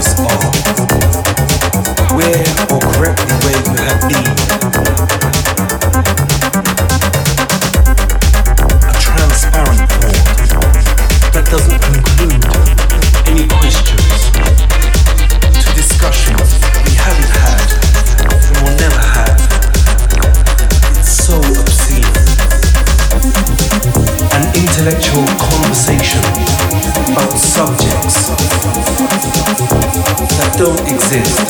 matters are, where or correctly where you have been. Don't exist.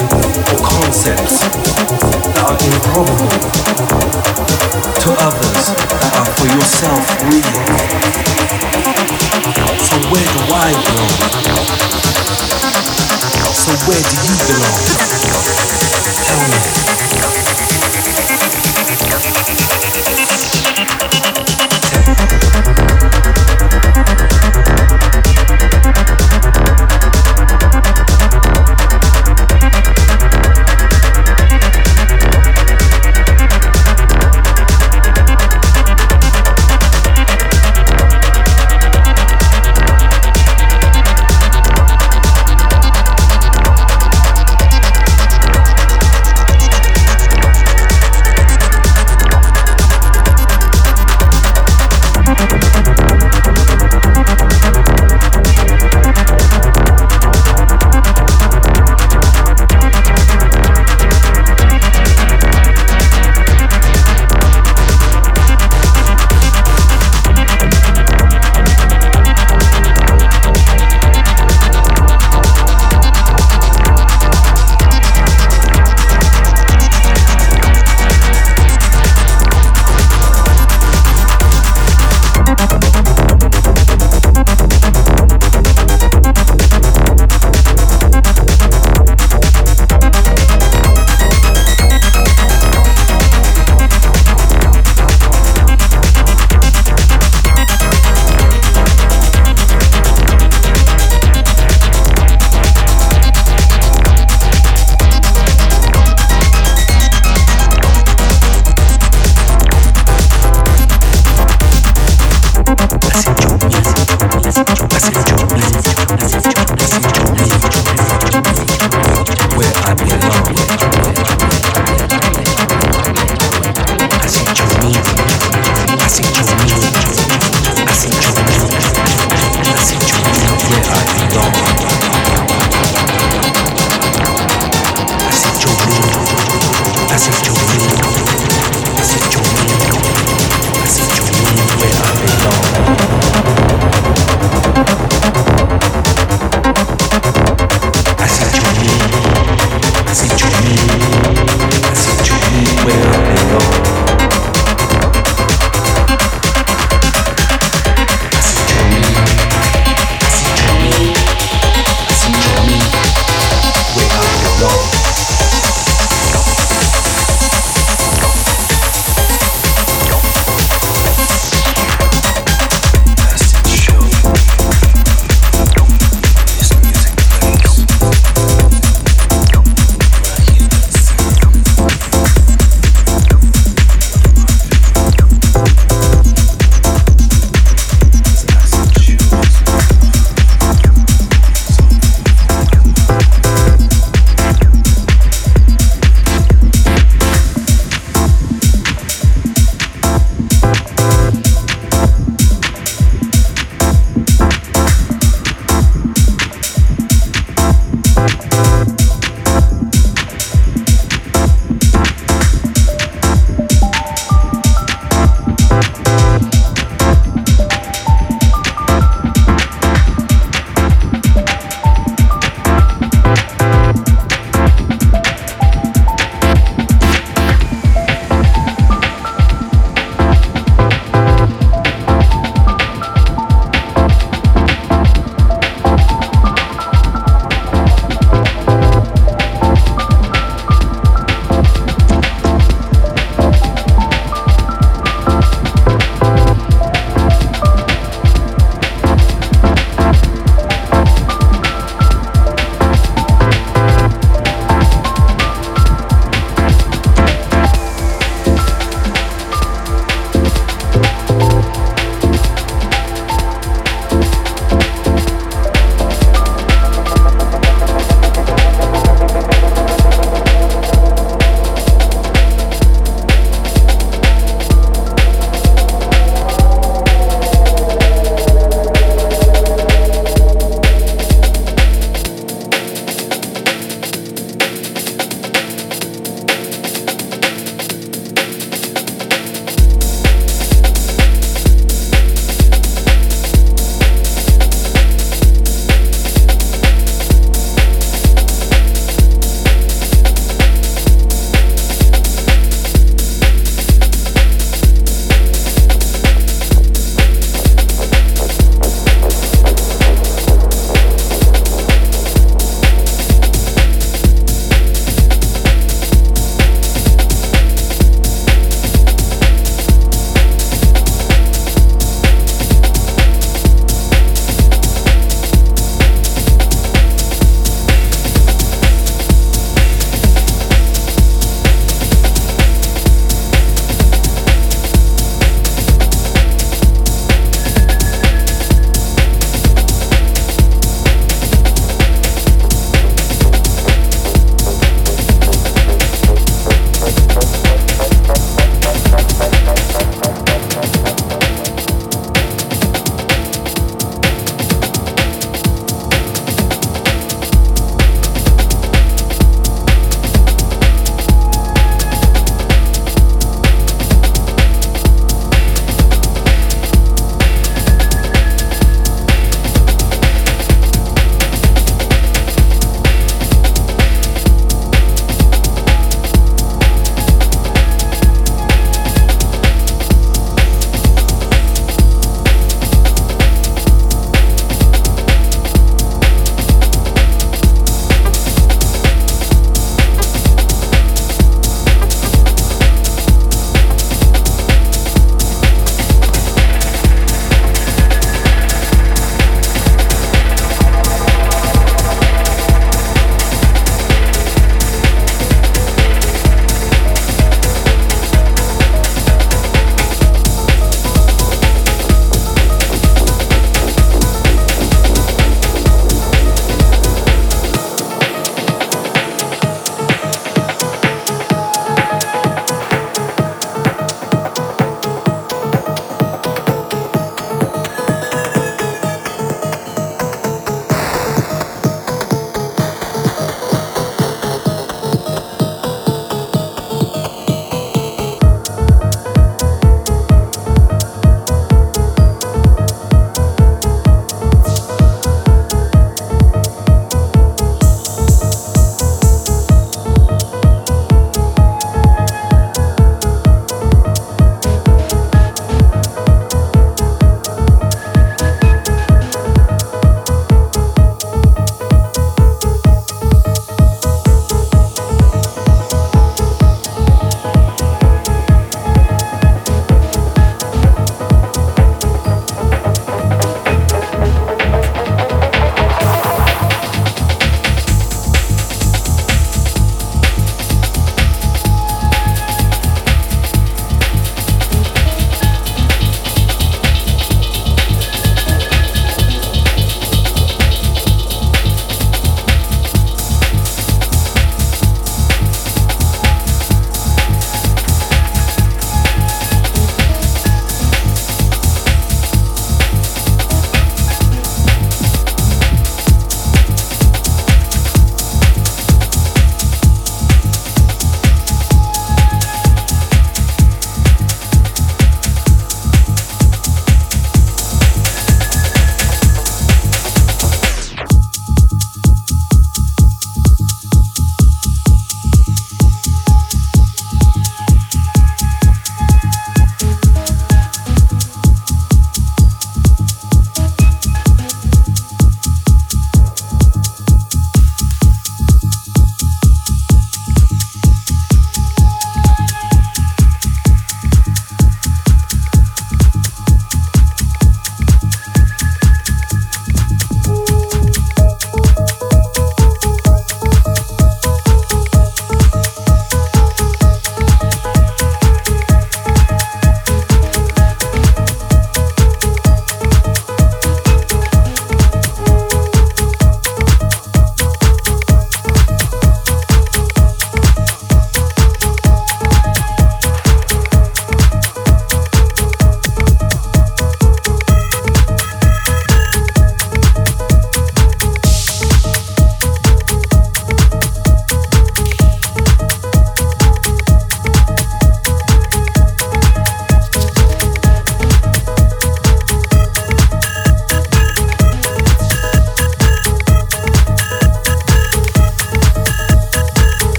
Massive